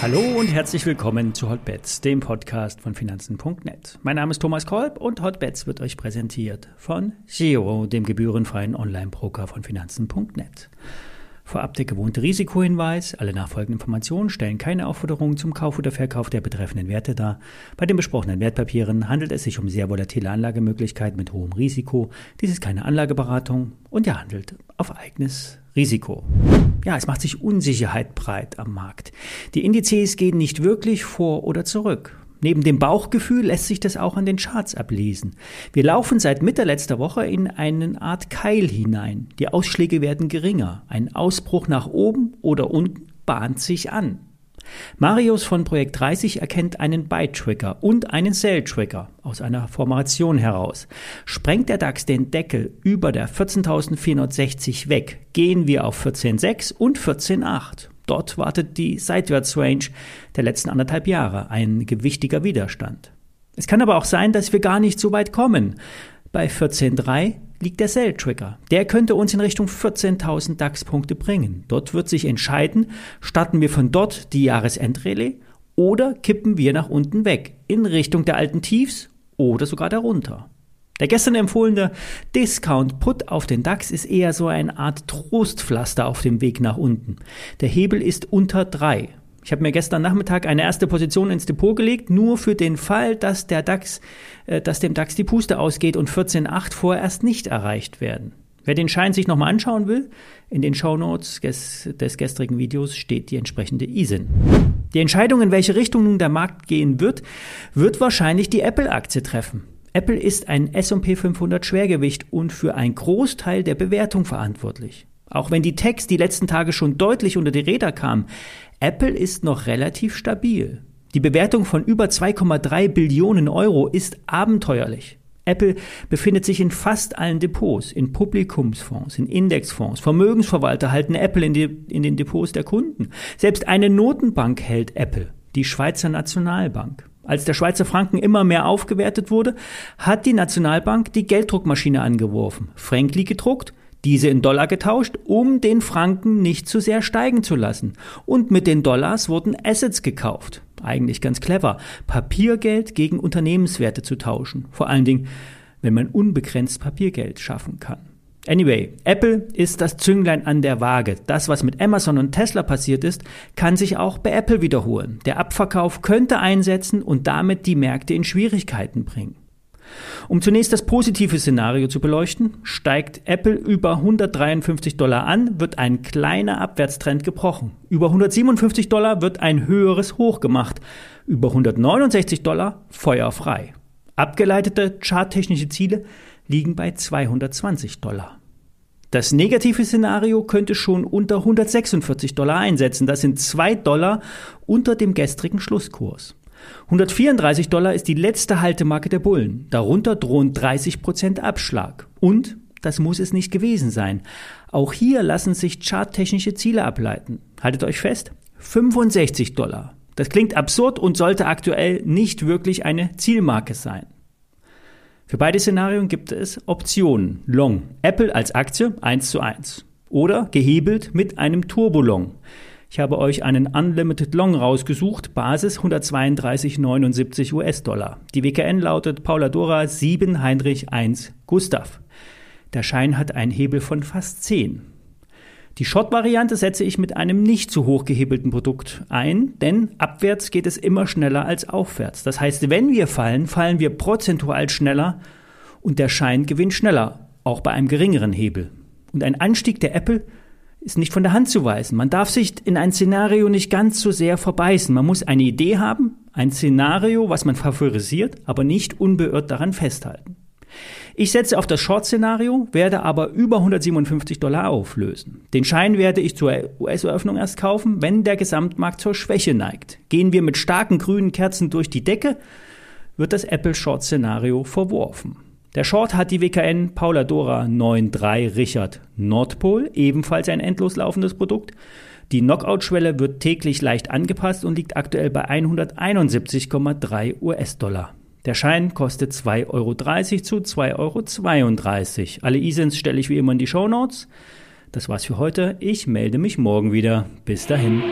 Hallo und herzlich willkommen zu Hotbets, dem Podcast von Finanzen.net. Mein Name ist Thomas Kolb und Hotbets wird euch präsentiert von Giro, dem gebührenfreien Online-Broker von Finanzen.net. Vorab der gewohnte Risikohinweis. Alle nachfolgenden Informationen stellen keine Aufforderung zum Kauf oder Verkauf der betreffenden Werte dar. Bei den besprochenen Wertpapieren handelt es sich um sehr volatile Anlagemöglichkeiten mit hohem Risiko. Dies ist keine Anlageberatung und ihr handelt auf eigenes Risiko. Ja, es macht sich Unsicherheit breit am Markt. Die Indizes gehen nicht wirklich vor oder zurück. Neben dem Bauchgefühl lässt sich das auch an den Charts ablesen. Wir laufen seit Mitte letzter Woche in eine Art Keil hinein. Die Ausschläge werden geringer. Ein Ausbruch nach oben oder unten bahnt sich an. Marius von Projekt 30 erkennt einen Buy-Trigger und einen Sell-Trigger aus einer Formation heraus. Sprengt der DAX den Deckel über der 14.460 weg, gehen wir auf 14.6 und 14.8. Dort wartet die Seitwärtsrange der letzten anderthalb Jahre, ein gewichtiger Widerstand. Es kann aber auch sein, dass wir gar nicht so weit kommen. Bei 14.3 liegt der Sell-Trigger. Der könnte uns in Richtung 14.000 DAX-Punkte bringen. Dort wird sich entscheiden, starten wir von dort die Jahresendrallye oder kippen wir nach unten weg in Richtung der alten Tiefs oder sogar darunter. Der gestern empfohlene Discount-Put auf den DAX ist eher so eine Art Trostpflaster auf dem Weg nach unten. Der Hebel ist unter drei. Ich habe mir gestern Nachmittag eine erste Position ins Depot gelegt, nur für den Fall, dass der DAX, äh, dass dem DAX die Puste ausgeht und 14,8 vorerst nicht erreicht werden. Wer den Schein sich nochmal anschauen will, in den Shownotes des, des gestrigen Videos steht die entsprechende ISIN. Die Entscheidung, in welche Richtung nun der Markt gehen wird, wird wahrscheinlich die Apple-Aktie treffen. Apple ist ein S&P 500 Schwergewicht und für einen Großteil der Bewertung verantwortlich. Auch wenn die Techs die letzten Tage schon deutlich unter die Räder kamen, Apple ist noch relativ stabil. Die Bewertung von über 2,3 Billionen Euro ist abenteuerlich. Apple befindet sich in fast allen Depots, in Publikumsfonds, in Indexfonds. Vermögensverwalter halten Apple in, die, in den Depots der Kunden. Selbst eine Notenbank hält Apple, die Schweizer Nationalbank. Als der Schweizer Franken immer mehr aufgewertet wurde, hat die Nationalbank die Gelddruckmaschine angeworfen, Frankli gedruckt, diese in Dollar getauscht, um den Franken nicht zu sehr steigen zu lassen. Und mit den Dollars wurden Assets gekauft. Eigentlich ganz clever. Papiergeld gegen Unternehmenswerte zu tauschen. Vor allen Dingen, wenn man unbegrenzt Papiergeld schaffen kann. Anyway, Apple ist das Zünglein an der Waage. Das, was mit Amazon und Tesla passiert ist, kann sich auch bei Apple wiederholen. Der Abverkauf könnte einsetzen und damit die Märkte in Schwierigkeiten bringen. Um zunächst das positive Szenario zu beleuchten, steigt Apple über 153 Dollar an, wird ein kleiner Abwärtstrend gebrochen. Über 157 Dollar wird ein höheres Hoch gemacht. Über 169 Dollar feuerfrei. Abgeleitete charttechnische Ziele liegen bei 220 Dollar. Das negative Szenario könnte schon unter 146 Dollar einsetzen. Das sind 2 Dollar unter dem gestrigen Schlusskurs. 134 Dollar ist die letzte Haltemarke der Bullen. Darunter drohen 30 Prozent Abschlag. Und das muss es nicht gewesen sein. Auch hier lassen sich charttechnische Ziele ableiten. Haltet euch fest, 65 Dollar. Das klingt absurd und sollte aktuell nicht wirklich eine Zielmarke sein. Für beide Szenarien gibt es Optionen. Long. Apple als Aktie 1 zu 1. Oder gehebelt mit einem Turbolong. Ich habe euch einen Unlimited Long rausgesucht, Basis 132,79 US-Dollar. Die WKN lautet Paula Dora 7 Heinrich 1 Gustav. Der Schein hat einen Hebel von fast 10. Die Short-Variante setze ich mit einem nicht zu hoch gehebelten Produkt ein, denn abwärts geht es immer schneller als aufwärts. Das heißt, wenn wir fallen, fallen wir prozentual schneller und der Schein gewinnt schneller, auch bei einem geringeren Hebel. Und ein Anstieg der Apple ist nicht von der Hand zu weisen. Man darf sich in ein Szenario nicht ganz so sehr verbeißen. Man muss eine Idee haben, ein Szenario, was man favorisiert, aber nicht unbeirrt daran festhalten. Ich setze auf das Short-Szenario, werde aber über 157 Dollar auflösen. Den Schein werde ich zur US-Eröffnung erst kaufen, wenn der Gesamtmarkt zur Schwäche neigt. Gehen wir mit starken grünen Kerzen durch die Decke, wird das Apple Short-Szenario verworfen. Der Short hat die WKN Paula Dora 9.3 Richard Nordpol, ebenfalls ein endlos laufendes Produkt. Die Knockout-Schwelle wird täglich leicht angepasst und liegt aktuell bei 171,3 US-Dollar. Der Schein kostet 2,30 Euro zu 2,32 Euro. Alle ISINs stelle ich wie immer in die Show Notes. Das war's für heute. Ich melde mich morgen wieder. Bis dahin.